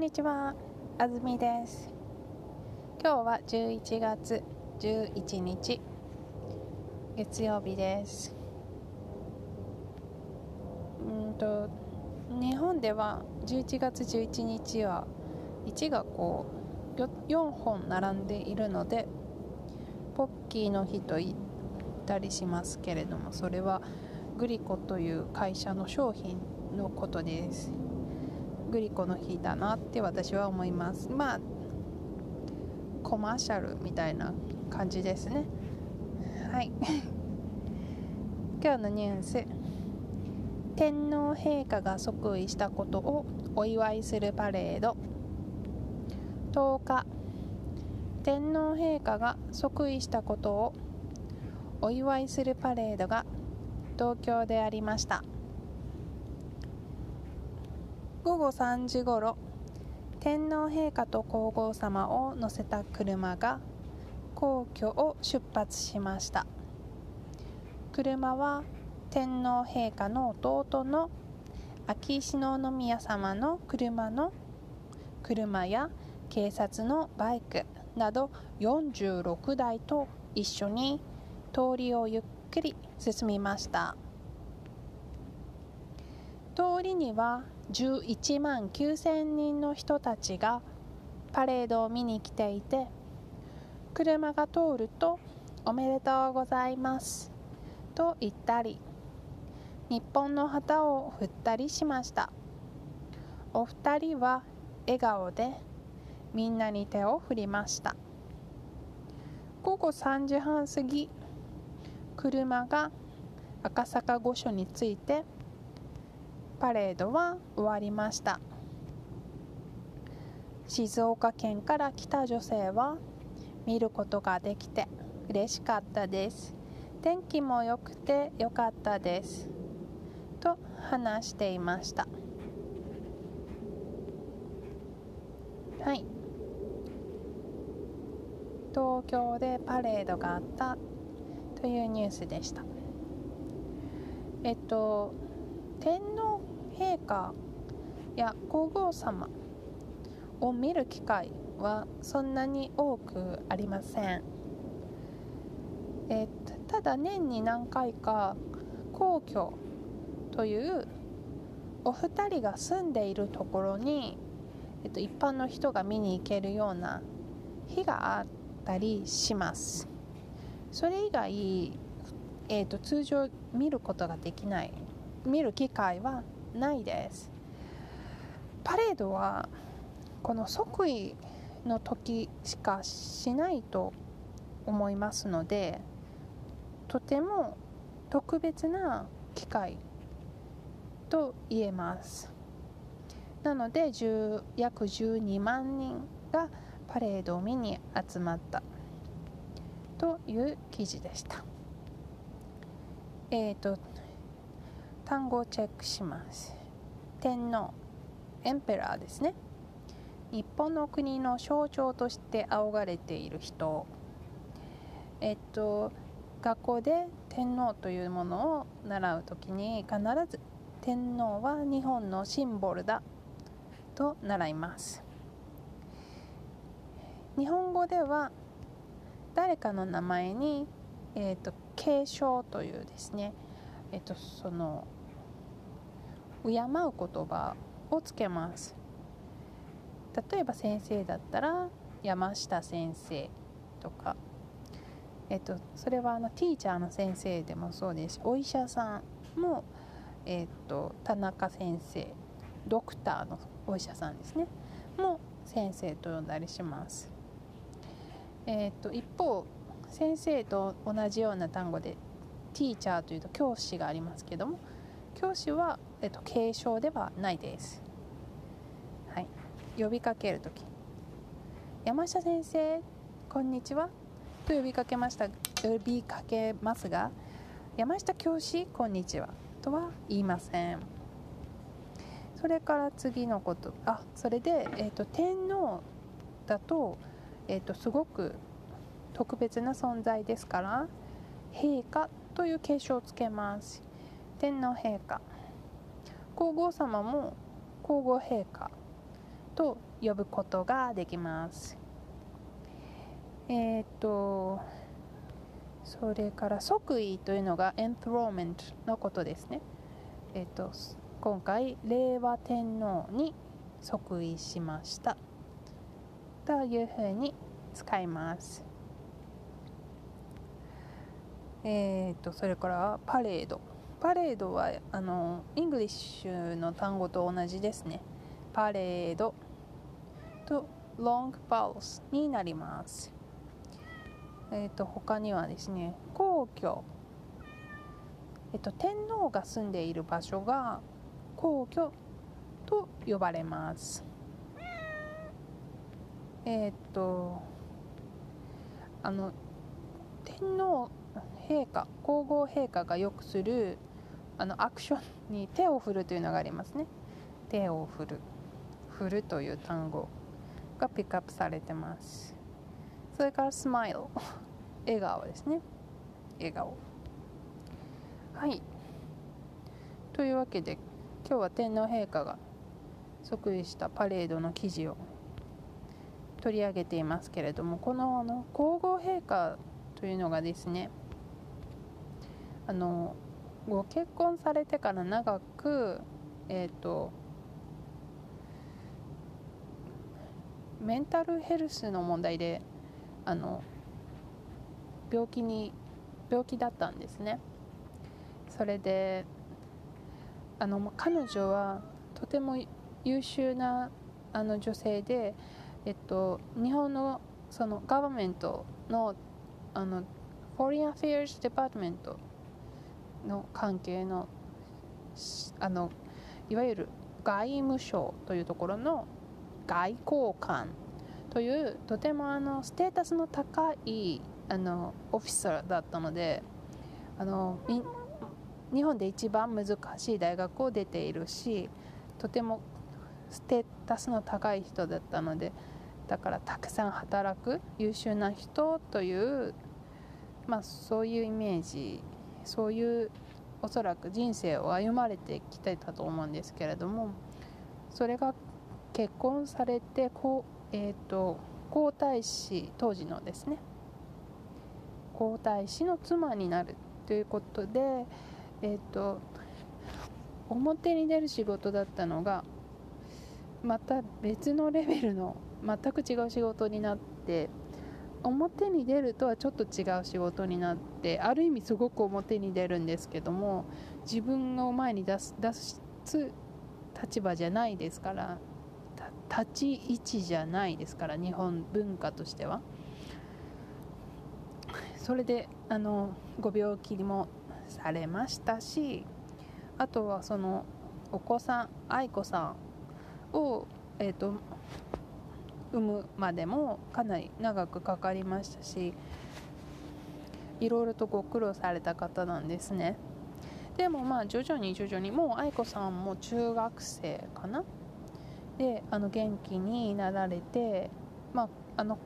んにちは、あずみです。今日は11月11日、月曜日です。うんと日本では11月11日は1がこう4本並んでいるのでポッキーの日と言ったりしますけれどもそれはグリコという会社の商品のことですグリコの日だなって私は思います。まあコマーシャルみたいな感じですね。はい。今日のニュース。天皇陛下が即位したことをお祝いするパレード。10日。天皇陛下が即位したことをお祝いするパレードが東京でありました。午後3時ごろ天皇陛下と皇后さまを乗せた車が皇居を出発しました。車は天皇陛下の弟の秋篠宮さまの車の車や警察のバイクなど46台と一緒に通りをゆっくり進みました。通りには11万9000人の人たちがパレードを見に来ていて車が通ると「おめでとうございます」と言ったり日本の旗を振ったりしました。お二人は笑顔でみんなに手を振りました。午後3時半過ぎ車が赤坂御所に着いてパレードは終わりました。静岡県から来た女性は見ることができて嬉しかったです。天気も良くて良かったです。と話していました。はい。東京でパレードがあったというニュースでした。えっと天皇陛下や皇后様を見る機会はそんなに多くありません。えただ年に何回か皇居というお二人が住んでいるところに、えっと、一般の人が見に行けるような日があったりします。それ以外、えっと、通常見ることができない見る機会はないです。パレードはこの即位の時しかしないと思いますのでとても特別な機会と言えます。なので約12万人がパレードを見に集まった。という記事でした。えっ、ー、と単語をチェックします。天皇エンペラーですね。日本の国の象徴として仰がれている人。えっと学校で天皇というものを習う時に必ず天皇は日本のシンボルだ。と習います。日本語では誰かの名前に、えーと、継承というですね、えーと、とその敬う言葉をつけます。例えば先生だったら山下先生とか。えっと、それはあのティーチャーの先生でもそうです。しお医者さんも、えっと、田中先生。ドクターのお医者さんですね。も先生と呼んだりします、えっと、一方先生と同じような単語でティーチャーというと教師がありますけども教師は、えっと、継承ではないです、はい、呼びかける時山下先生こんにちは。と呼びかけました呼びかけますが山下教師こんにちは。とは言いません。それから次のこと。あそれで、えーと、天皇だと,、えーとすごく特別な存在ですから陛下という継承をつけます。天皇陛下。皇后様も皇后陛下と呼ぶことができます。えっ、とそれから即位というのが enthronement のことですね。えっ、と今回令和天皇に即位しました。というふうに使います。えーと、それからパレード。パレードはあのイングリッシュの単語と同じですね。パレードとロングパルスになります。えーと、他にはですね皇居。えっ、と天皇が住んでいる場所が皇居と呼ばれます。えっ、とあの天皇陛下皇后陛下がよくするあのアクションに手を振るというのがありますね。手を振る。振るという単語がピックアップされてます。それからスマイル。笑顔ですね。笑顔。はい。というわけで今日は天皇陛下が即位したパレードの記事を取り上げていますけれどもこのあの皇后陛下というのがですねあのご結婚されてから長くえっ、ー、とメンタルヘルスの問題であの病気に病気だったんですね。それであの彼女はとても優秀なあの女性で、えっと、日本のそのガバメントのあの Foreign Affairs Department の関係のあのいわゆる外務省というところの外交官というとてもあのステータスの高いあのオフィサーだったのであの日本で一番難しい大学を出ているしとてもステータスの高い人だったのでだからたくさん働く優秀な人という、まあ、そういうイメージそういうおそらく人生を歩まれてきてたと思うんですけれどもそれが結婚されてこう、えーと、皇太子当時のですね皇太子の妻になるということで、えーと表に出る仕事だったのがまた別のレベルの全く違う仕事になって表に出るとはちょっと違う仕事になってある意味すごく表に出るんですけども自分の前に出す出す立場じゃないですから立ち位置じゃないですから日本文化としては。それであのご病気もされましたしあとはそのお子さん愛子さんをえっ、ー、と産むまでもかなり長くかかりましたしいろいろとご苦労された方なんですね。でもまあ徐々に徐々にもう愛子さんも中学生かな？であの元気になられてまああの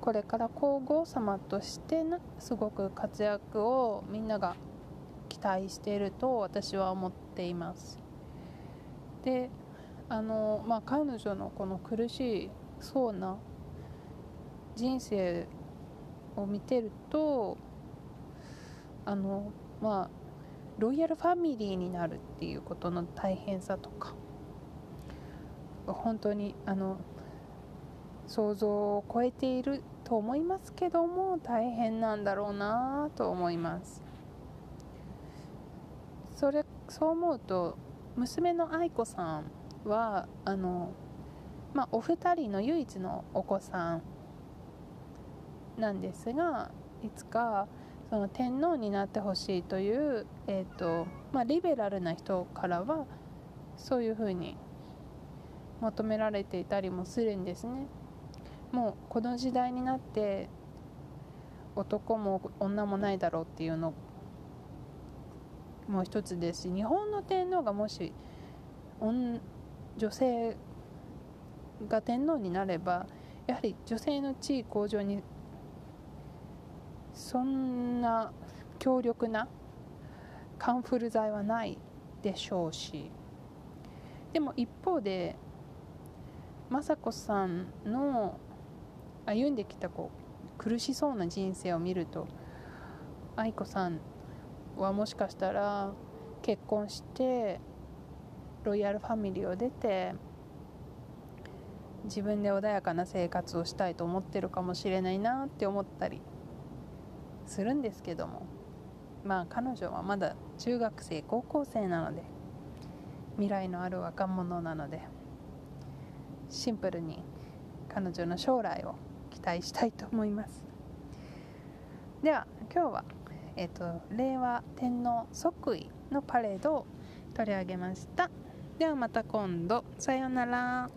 これから皇后様としてなすごく活躍をみんなが期待していると私は思っています。であのまあ彼女のこの苦しいそうな。人生を見てるとあのまあロイヤルファミリーになるっていうことの大変さとか本当にあの想像を超えていると思いますけども大変なんだろうなと思います。それそう思うと娘の愛子さんはあのまあ、お二人の唯一のお子さんなんですがいつかその天皇になってほしいという、えーとまあ、リベラルな人からはそういうふうに求められていたりもするんですね。もうこの時代になって男も女もないだろうっていうのもう一つですし日本の天皇がもし女性が天皇になればやはり女性の地位向上にそんな強力なカンフル剤はないでしょうし。でも一方で雅子さんの歩んできたこう苦しそうな人生を見ると愛子さんはもしかしたら結婚してロイヤルファミリーを出て自分で穏やかな生活をしたいと思ってるかもしれないなって思ったりするんですけども。まあ彼女はまだ中学生高校生なので未来のある若者なのでシンプルに彼女の将来を期待したいと思います。では今日は、えーと、令和天皇即位のパレードを取り上げました。ではまた今度。さようなら。